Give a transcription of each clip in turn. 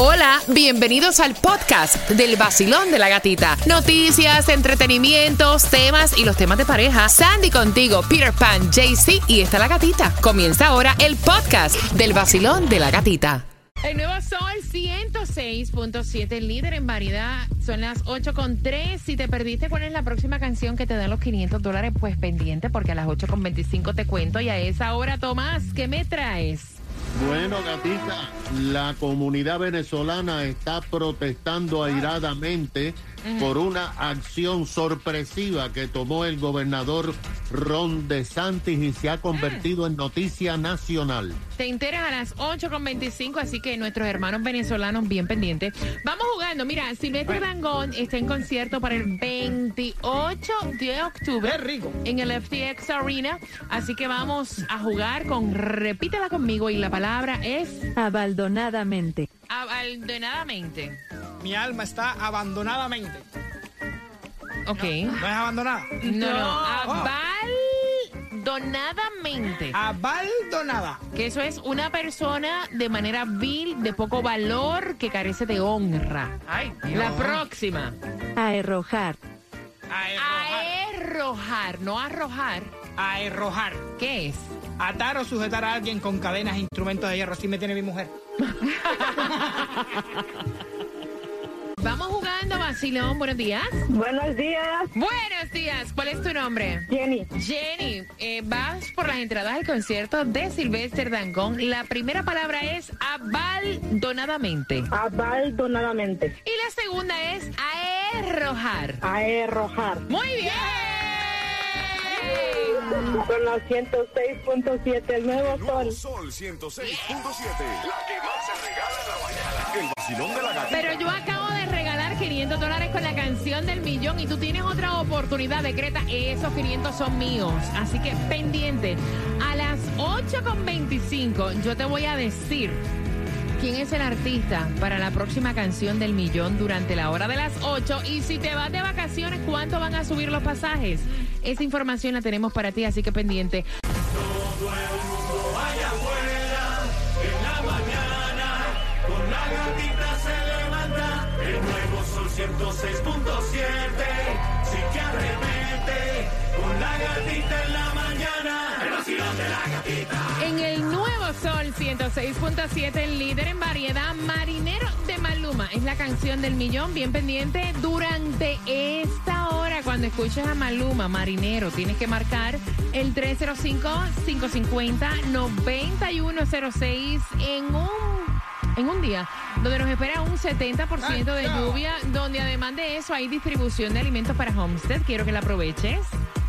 Hola, bienvenidos al podcast del vacilón de la gatita. Noticias, entretenimientos, temas y los temas de pareja. Sandy contigo, Peter Pan, JC y está la gatita. Comienza ahora el podcast del vacilón de la gatita. El nuevo Sol 106.7, líder en variedad. Son las 8.3. Si te perdiste cuál es la próxima canción que te da los 500 dólares, pues pendiente porque a las 8.25 te cuento. Y a esa hora, Tomás, ¿qué me traes? Bueno, gatita, la comunidad venezolana está protestando airadamente por una acción sorpresiva que tomó el gobernador Ron DeSantis y se ha convertido en noticia nacional. Te enteras a las 8.25, así que nuestros hermanos venezolanos bien pendientes. Vamos jugando. Mira, Silvestre Dangón está en concierto para el 28 de octubre. rico. En el FTX Arena. Así que vamos a jugar con, repítela conmigo y la palabra es... Abandonadamente. Abandonadamente. Mi alma está abandonadamente. Ok. ¿No es abandonada? No, no. Oh. Abandonadamente. Abandonada. Que eso es una persona de manera vil, de poco valor, que carece de honra. Ay, La próxima. Aerrojar. Aerrojar, no arrojar. Aerrojar. ¿Qué es? Atar o sujetar a alguien con cadenas e instrumentos de hierro. Así me tiene mi mujer. Vamos jugando, Vacilón. Buenos días. Buenos días, Buenos días. ¿Cuál es tu nombre? Jenny. Jenny, eh, vas por las entradas al concierto de Sylvester Dangón. La primera palabra es abandonadamente. Abandonadamente. Y la segunda es aerrojar. Aerrojar. Muy bien. Con la 106.7, el nuevo sol. Sol 106.7. La que más se regala en la mañana. El vacilón de la gatita. Pero yo acabo de regalar 500 dólares con la canción del millón y tú tienes otra oportunidad, decreta, esos 500 son míos. Así que pendiente, a las 8.25 yo te voy a decir quién es el artista para la próxima canción del millón durante la hora de las 8 y si te vas de vacaciones, ¿cuánto van a subir los pasajes? Esa información la tenemos para ti, así que pendiente. En el nuevo Sol 106.7, el líder en variedad, Marinero de Maluma. Es la canción del millón, bien pendiente. Durante esta hora, cuando escuches a Maluma, Marinero, tienes que marcar el 305-550-9106 en un en un día donde nos espera un 70% de lluvia, donde además de eso hay distribución de alimentos para Homestead. Quiero que la aproveches.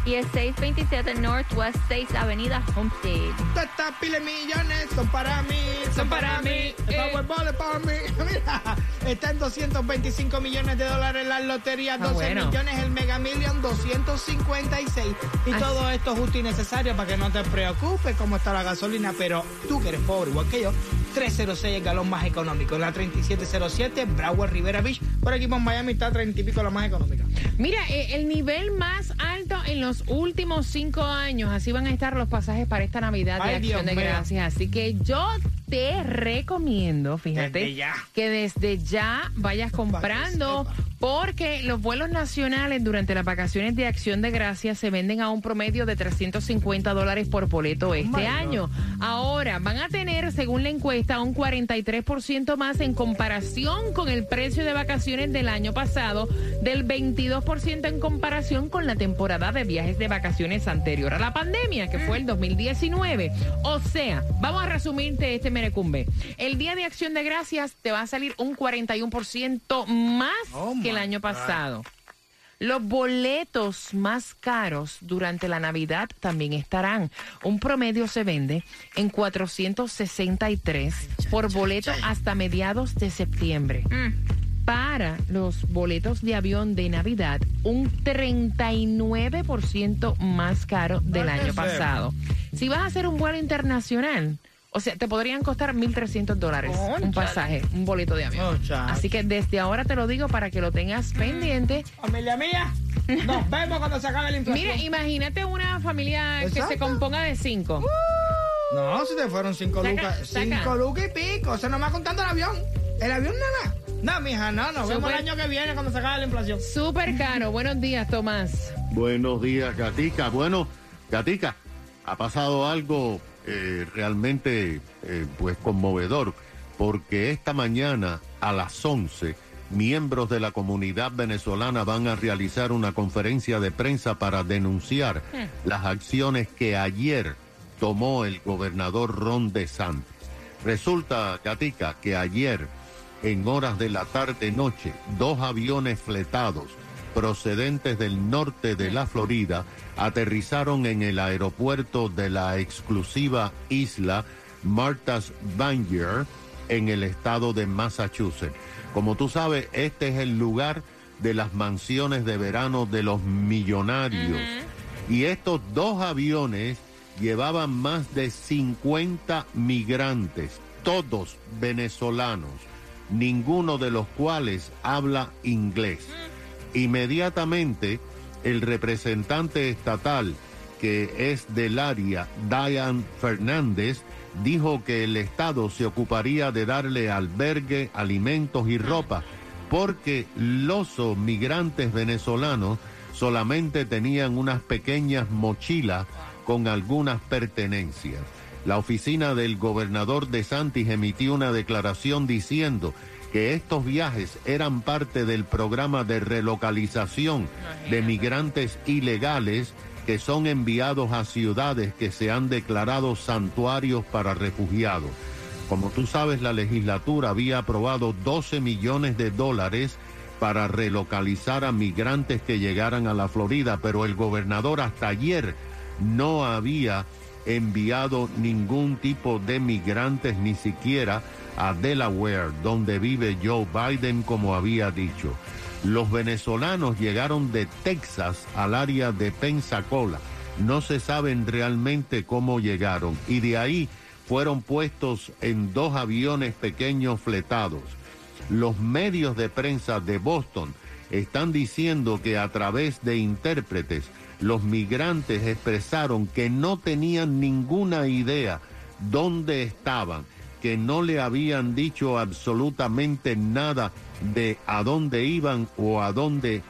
Y el 627 Northwest 6 Avenida Homestead. Estas piles millones son para mí, Son para mí, El eh. Powerball es para mí. Mira, está en 225 millones de dólares la lotería, 12 Ah, bueno. millones el Mega Million, 256. Y Así- todo esto justo y necesario para que no te preocupes cómo está la gasolina, pero tú que eres pobre igual que yo, 306 el galón más económico. En la 3707, Broward Rivera Beach. Por aquí por Miami está 30 y pico la más económica. Mira, eh, el nivel más alto en los últimos cinco años, así van a estar los pasajes para esta Navidad de Acción Dios de. Gracias. Así que yo te recomiendo, fíjate, Desde ya. que desde ya vayas comprando, porque los vuelos nacionales durante las vacaciones de Acción de Gracias se venden a un promedio de 350 dólares por boleto este my God. año. Ahora, van a tener, según la encuesta, un 43% más en comparación con el precio de vacaciones del año pasado, del 22% en comparación con la temporada de viajes de vacaciones anterior a la pandemia, que fue el 2019. O sea, vamos a resumirte este merecumbe. El Día de Acción de Gracias te va a salir un 41% más Oh, que el año pasado. Los boletos más caros durante la Navidad también estarán. Un promedio se vende en 463 por boleto hasta mediados de septiembre. Para los boletos de avión de Navidad, un 39% más caro del año pasado. Si vas a hacer un vuelo internacional, o sea, te podrían costar 1.300 dólares un pasaje, un boleto de avión. Así que desde ahora te lo digo para que lo tengas pendiente. Familia mía, nos vemos cuando se acabe la inflación. Mira, imagínate una familia que se componga de cinco. No, si te fueron cinco Saca- lucas. saca. Cinco lucas y pico. O sea, nomás contando el avión. ¿El avión nada? No, mija, no, nos vemos el año que viene cuando se acabe la inflación. Súper caro. Buenos días, Tomás. Buenos días, Gatica. Bueno, Gatica, ha pasado algo eh, realmente eh, pues conmovedor, porque esta mañana a las 11 miembros de la comunidad venezolana van a realizar una conferencia de prensa para denunciar las acciones que ayer tomó el gobernador Ron DeSantis. Resulta, Gatica, que ayer, en horas de la tarde-noche, dos aviones fletados procedentes del norte de la Florida aterrizaron en el aeropuerto de la exclusiva isla Martha's Vineyard en el estado de Massachusetts. Como tú sabes, este es el lugar de las mansiones de verano de los millonarios. Y estos dos aviones llevaban más de 50 migrantes, todos venezolanos, ninguno de los cuales habla inglés. Inmediatamente, el representante estatal, que es del área, Diane Fernández, dijo que el Estado se ocuparía de darle albergue, alimentos y ropa, porque los migrantes venezolanos solamente tenían unas pequeñas mochilas con algunas pertenencias. La oficina del gobernador de Santis emitió una declaración diciendo que estos viajes eran parte del programa de relocalización de migrantes ilegales que son enviados a ciudades que se han declarado santuarios para refugiados. Como tú sabes, la legislatura había aprobado 12 millones de dólares para relocalizar a migrantes que llegaran a la Florida, pero el gobernador hasta ayer no había enviado ningún tipo de migrantes, ni siquiera a Delaware, donde vive Joe Biden, como había dicho. Los venezolanos llegaron de Texas al área de Pensacola. No se saben realmente cómo llegaron y de ahí fueron puestos en dos aviones pequeños fletados. Los medios de prensa de Boston están diciendo que a través de intérpretes los migrantes expresaron que no tenían ninguna idea dónde estaban, que no le habían dicho absolutamente nada de a dónde iban o a dónde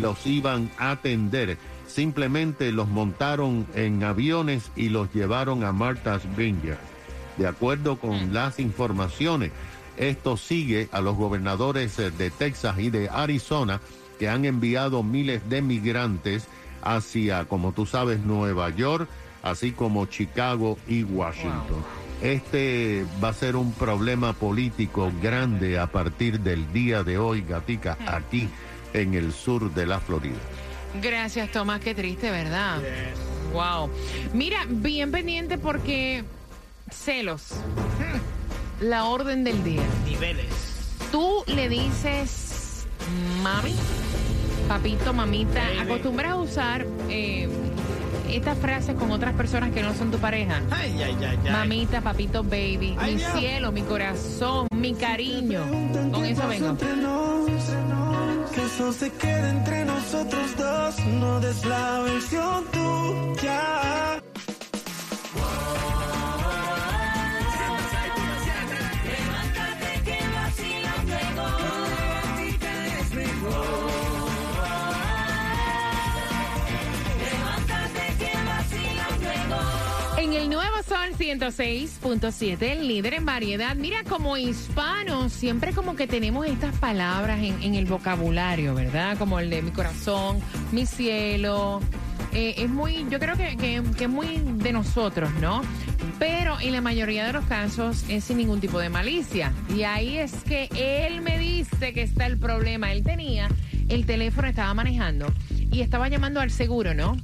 los iban a atender. Simplemente los montaron en aviones y los llevaron a Martha's Vineyard. De acuerdo con las informaciones, esto sigue a los gobernadores de Texas y de Arizona que han enviado miles de migrantes hacia, como tú sabes, Nueva York, así como Chicago y Washington. Este va a ser un problema político grande a partir del día de hoy, Gatica, aquí en el sur de la Florida. Gracias, Tomás. Qué triste, ¿verdad? Wow. Mira, bien pendiente porque celos. La orden del día. Niveles. Tú le dices mami, papito, mamita. ¿Acostumbras a usar eh, estas frases con otras personas que no son tu pareja? Ay, ay, ay, ay. Mamita, papito, baby, Ay, mi Dios. cielo, mi corazón, mi cariño. Con eso vengo. Entre nos, que eso se quede entre nosotros dos, no des la versión tuya. 106.7, el líder en variedad. Mira, como hispanos, siempre como que tenemos estas palabras en, el vocabulario, ¿verdad? Como el de mi corazón, mi cielo. Eh, es muy, yo creo que, que- que es muy de nosotros, ¿no? Pero en la mayoría de los casos es sin ningún tipo de malicia. Y ahí es que él me dice que está el problema. Él tenía el teléfono, estaba manejando y estaba llamando al seguro, ¿no?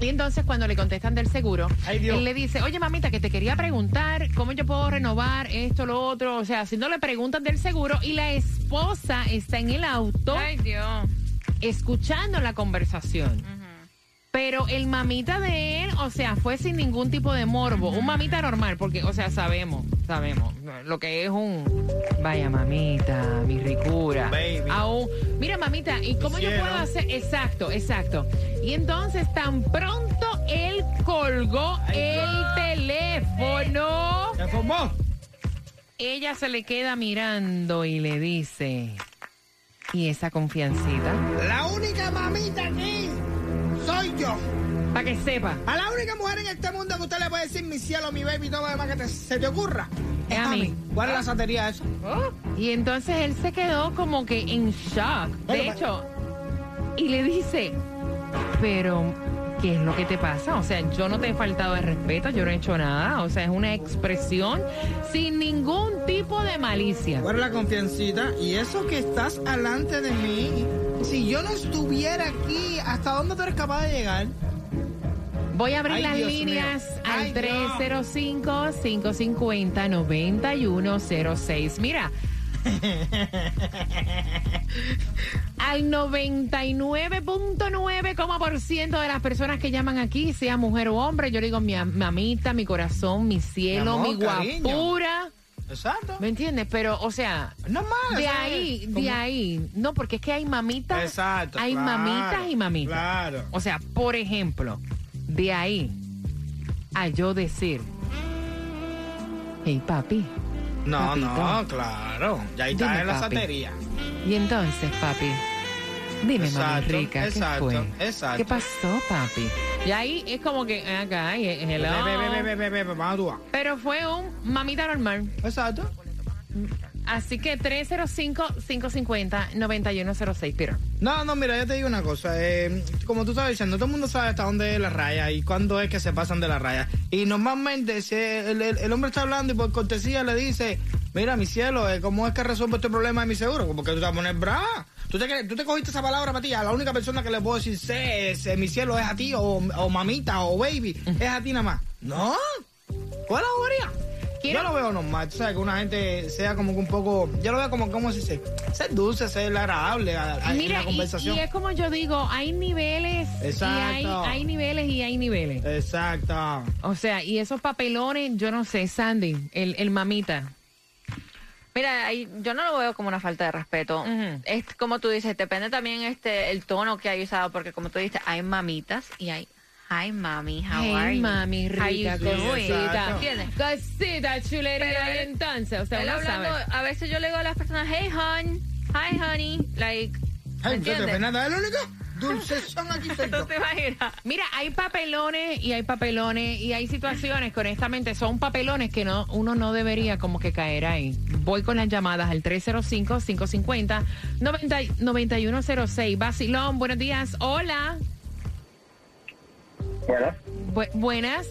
Y entonces cuando le contestan del seguro, Ay, él le dice, oye mamita, que te quería preguntar cómo yo puedo renovar esto, lo otro. O sea, haciéndole preguntas del seguro y la esposa está en el auto Ay, Dios. escuchando la conversación. Pero el mamita de él, o sea, fue sin ningún tipo de morbo. Un mamita normal, porque, o sea, sabemos, sabemos lo que es un. Vaya mamita, mi ricura. Baby. Aún. Mira, mamita, ¿y cómo yo puedo hacer? Exacto, exacto. Y entonces, tan pronto él colgó Ay, el teléfono. ¿Se formó? ella se le queda mirando y le dice, ¿y esa confiancita? La única mamita aquí yo. Para que sepa. A la única mujer en este mundo que usted le puede decir mi cielo, mi baby, todo lo demás que te- se te ocurra. Es a mí. ¿Cuál es la santería eso? Y entonces él se quedó como que en shock. De Bueno, hecho, y le dice, pero, ¿qué es lo que te pasa? O sea, yo no te he faltado de respeto, yo no he hecho nada. O sea, es una expresión sin ningún tipo de malicia. ¿Cuál es la confiancita? Y eso que estás alante de mí. Si yo no estuviera aquí, ¿hasta dónde tú eres capaz de llegar? Voy a abrir Ay, las Dios líneas mío. al Ay, Dios. 305-550-9106. Mira. al 99.9% de las personas que llaman aquí, sea mujer o hombre, yo digo mi am- mamita, mi corazón, mi cielo, Mi cariño. Exacto. ¿Me entiendes? Pero, o sea, Normal. de ¿sabes? ahí, de ahí. No, porque es que hay mamitas. Exacto. Hay claro, mamitas y mamitas. Claro. O sea, por ejemplo, de ahí a yo decir, hey papi, No, Papito. no, claro. Ya ahí está en la santería. y entonces papi, dime mami Exacto, rica, ¿qué exacto, fue? exacto. ¿Qué pasó papi? Y ahí es como que acá, y- hello. A tu- pero fue un mamita normal. Exacto. Así que 305-550-9106, Peter. No, no, mira, yo te digo una cosa. eh, como tú estabas diciendo, todo el mundo sabe hasta dónde es la raya y cuándo es que se pasan de la raya. Y normalmente, si el, el- el hombre está hablando y por cortesía le dice, mira, mi cielo, eh, ¿cómo es que resuelvo este problema de mi seguro? Como que tú te vas a poner brava. ¿Tú te, tú te cogiste esa palabra para ti. A la única persona que le puedo decir, sé, sé, mi cielo es a ti, o, o mamita, o baby, es a ti nada más. No. ¿Cuál es la bobería? Yo lo veo normal, tú sabes, que una gente sea como que un poco, yo lo veo como, como si se, ser dulce, ser agradable a, a- en Mira, la conversación. y es como yo digo, hay niveles y hay, Exacto. hay niveles y hay niveles. Exacto. O sea, y esos papelones, yo no sé, Sandy, el, el mamita. Mira, ahí- yo no lo veo como una falta de respeto. Ujú. Es como tú dices, depende también este el tono que hay usado, porque como tú dices, hay mamitas y hay hi mami, how are Hey, you? mami, rica, cosita. ¿Entiendes? Cosita, chulería. Pero entonces, o sea, Él uno hablando, sabe. a veces yo le digo a las personas, hey hon, hi honey, like, ¿me Ay, ¿qué te entiendes? Fernanda, ¿es el único? Dulces son aquí. ¿Tú te imaginas? Mira, hay papelones y hay papelones y hay situaciones que honestamente son papelones que no uno no debería como que caer ahí. Voy con las llamadas al 305-550-9106. Basilón, buenos días. Hola. Bueno, Bu- buenas.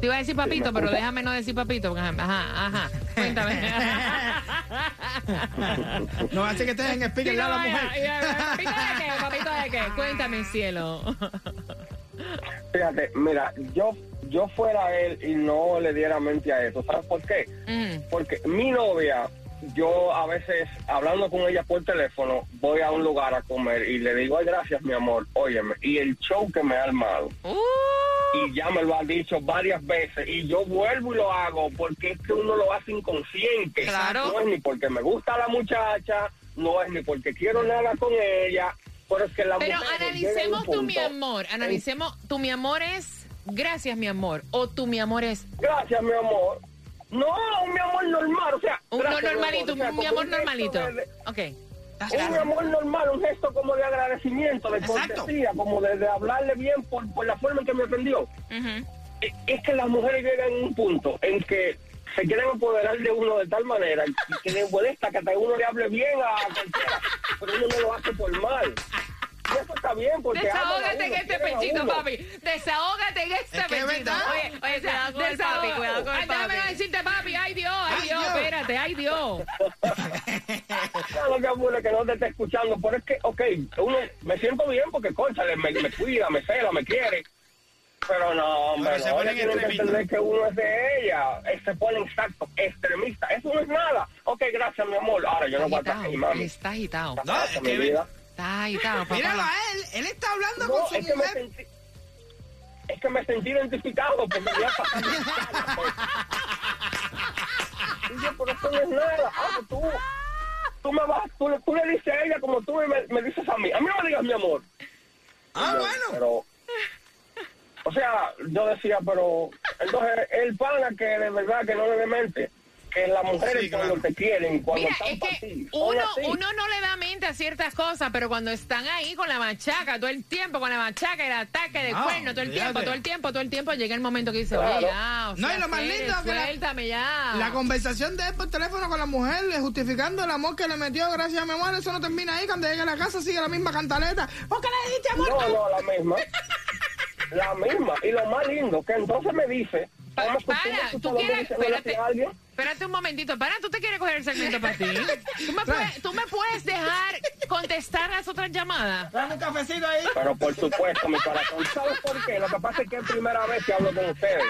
Te iba a decir papito, ¿me pero escucha? déjame no decir papito. Ajá, ajá. ajá. Cuéntame. No hace que estés en speaker Sí, ya no, la ya, mujer. ya, ¿Papito de qué? ¿Papito de qué? Cuéntame, cielo. fíjate, mira, yo yo fuera él y no le diera mente a eso. ¿Sabes por qué? Mm. Porque mi novia, yo a veces hablando con ella por teléfono, voy a un lugar a comer y le digo, ay, gracias, mi amor, óyeme, y el show que me ha armado. Uh, Y ya me lo han dicho varias veces y yo vuelvo y lo hago porque es que uno lo hace inconsciente. Claro. No es ni porque me gusta la muchacha, no es ni porque quiero nada con ella, pero es que la Pero mujer analicemos tu mi amor. Analicemos, tu mi amor es gracias, mi amor. O tu mi amor es Gracias, mi amor. No, mi amor normal, o sea, un no gracias, mi normalito, amor, o sea, un mi amor un normalito. de- Ok. Un amor normal, un gesto como de agradecimiento, de Exacto. cortesía, como de, de hablarle bien por, por la forma en que me atendió. ujú. Es- Es que las mujeres llegan en un punto en que se quieren apoderar de uno de tal manera que les molesta que hasta uno le hable bien a cualquiera, pero uno no lo hace por mal. Y eso está bien porque Desahógate en este pechito, papi. Desahógate en este Es que es pechito. Oye, oye, Cuidado con el papi, cuidado con el Ay, déjame papi. no decirte papi. Ay, Dios, ay, Ay, Dios, Dios. espérate, ay, Dios. No te apures que no te esté escuchando, pero es que, ok, uno me siento bien porque, conchale, me, me cuida, me cela, me quiere. Pero no, hombre, Pero se no, ponen tiene que extremistas. entender que uno es de ella. Eh, Se pone exacto, extremista. Eso no es nada. Ok, gracias, mi amor. Ahora yo no voy a estar ahí, agitado, mami. está agitado. No, es mi que- vida. Está agitado, papá. Míralo a él, él está hablando No, con su es que me mujer. sentí... Es que me sentí identificado porque me iba a pasar mi cara, pues. Y yo, pero eso no es nada. Ah, pues tú, tú me vas, tú, le- tú le dices a ella como tú me, me dices a mí. A mí no me digas mi amor. Ah, Yo, bueno. Pero, o sea, yo decía, pero entonces el pana que de verdad que no le demente, que las mujeres Sí, claro. cuando te quieren, cuando Mira, están es que ti, uno, así. uno no le da mente a ciertas cosas, pero cuando están ahí con la machaca, todo el tiempo con la machaca, el ataque de No, cuerno, todo el tiempo, todo el tiempo, todo el tiempo, llega el momento que dice, Claro. oye, ya, o No, sea, y lo más lindo que la- suéltame ya. La conversación de él por teléfono con la mujer, justificando el amor que le metió, gracias a mi amor, eso no termina ahí. Cuando llegue a la casa sigue la misma cantaleta. ¿Por qué le dijiste amor? No, no, la misma. La misma. Y lo más lindo, que entonces me dice, Pa- ¿cómo para, tú quieres, espérate, espérate un momentito, para, tú te quieres coger el segmento para ti. ¿Tú me, puedes, tú me puedes dejar contestar las otras llamadas. Dame un cafecito ahí. Pero por supuesto, mi corazón. ¿Sabes por qué? Lo que pasa es que es primera vez que hablo con ustedes.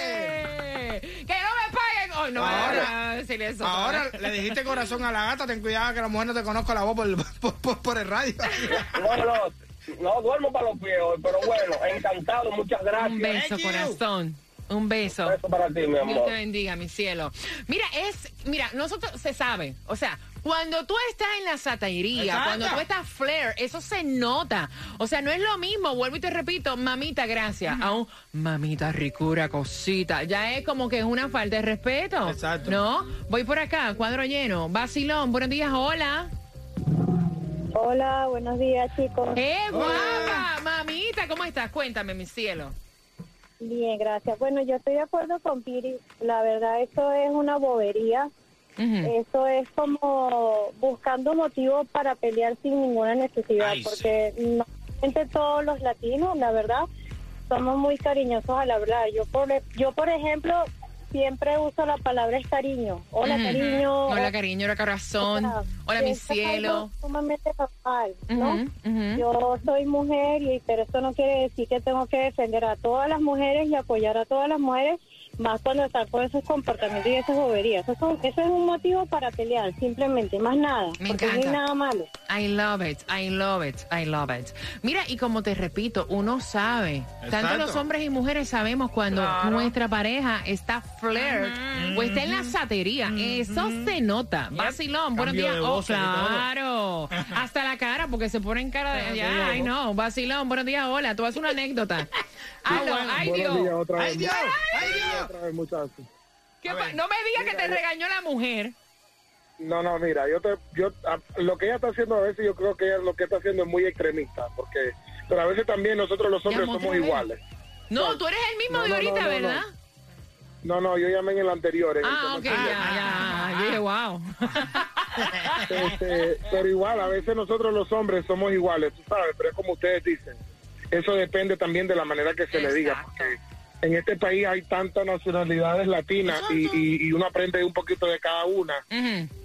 ¡Eh! ¡Que no me paguen! Oh, no, Ahora- ahora decirle eso. Ahora le dijiste corazón a la gata, ten cuidado que la mujer no te conozca la voz por, por, por- por el radio. No, no, no duermo para los pies hoy, pero bueno, encantado, muchas gracias. Un beso, Thank you. corazón. Un beso. Un beso para ti, mi Dios amor. te bendiga, mi cielo. Mira, es, mira, nosotros se sabe, o sea, cuando tú estás en la satiría, Exacto. cuando tú estás flair, eso se nota. O sea, no es lo mismo, vuelvo y te repito, mamita, gracias, a un mamita ricura, cosita. Ya es como que es una falta de respeto. Exacto. ¿No? Voy por acá, cuadro lleno. Vacilón, buenos días, hola. Hola, buenos días chicos. ¡Eh, guapa! Mamita, ¿cómo estás? Cuéntame, mi cielo. Bien, gracias. Bueno, yo estoy de acuerdo con Piri. La verdad, eso es una bobería. Eso es como buscando motivos para pelear sin ninguna necesidad, Ay, sí. porque normalmente todos los latinos, la verdad, somos muy cariñosos al hablar. Yo, por, yo por ejemplo, siempre uso la palabra es cariño. Hola, Ujú. cariño. Hola, cariño, hola, corazón. O sea, Hola, mi eso es algo cielo. sumamente normal, ¿no? Yo soy mujer, y pero esto no quiere decir que tengo que defender a todas las mujeres y apoyar a todas las mujeres, más cuando están con esos comportamientos y esas boberías. Eso, son- eso es un motivo para pelear, simplemente, más nada. Me porque no hay encanta. nada malo. I love it, I love it, I love it. Mira, y como te repito, uno sabe, tanto los hombres y mujeres sabemos cuando Claro. nuestra pareja está flirt o está en la satería. Eso se nota. Vacilón, buenos días. Oh, claro. Hasta la cara, porque se pone en cara de. Ya, ay, no. Vacilón, buenos días, hola. Tú haces una anécdota. Dios. ¡Ay, Dios! ¡Ay, Dios! Otra vez, muchachos. ¿Qué A pa- ver. no me digas que te regañó la mujer. No, no, mira, yo te, yo, a- lo que ella está haciendo a veces, yo creo que ella lo que está haciendo es muy extremista, porque, pero a veces también nosotros los hombres somos iguales. No, tú eres el mismo No, de no, ahorita, no, no, ¿verdad? No, no, yo llamé en el anterior. en el Ah, ok, ya, ya. Dije, wow. Este, pero igual, a veces nosotros los hombres somos iguales, tú sabes, pero es como ustedes dicen. Eso depende también de la manera que se le diga, porque en este país hay tantas nacionalidades latinas y, y- y uno aprende un poquito de cada una.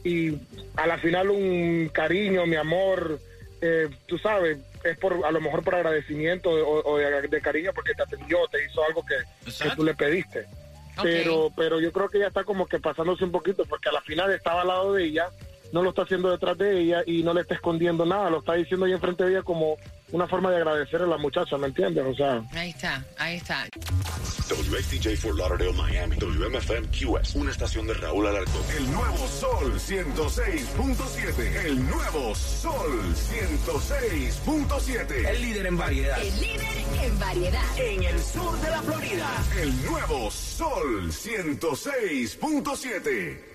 Y a la final un cariño, mi amor, eh, tú sabes, es por a lo mejor por agradecimiento o, o de, de cariño porque te atendió, te hizo algo que, que tú le pediste. Pero, pero yo creo que ella está como que pasándose un poquito porque a la final estaba al lado de ella, no lo está haciendo detrás de ella y no le está escondiendo nada, lo está diciendo ahí enfrente de ella como una forma de agradecer a la muchacha, ¿me entiendes? O sea, Ahí está, ahí está. WXTJ for Lauderdale, Miami. WMFM QS. Una estación de Raúl Alarcón. El nuevo Sol 106.7. El nuevo Sol 106.7. El líder en variedad. El líder en variedad. En el sur de la Florida. El nuevo Sol 106.7.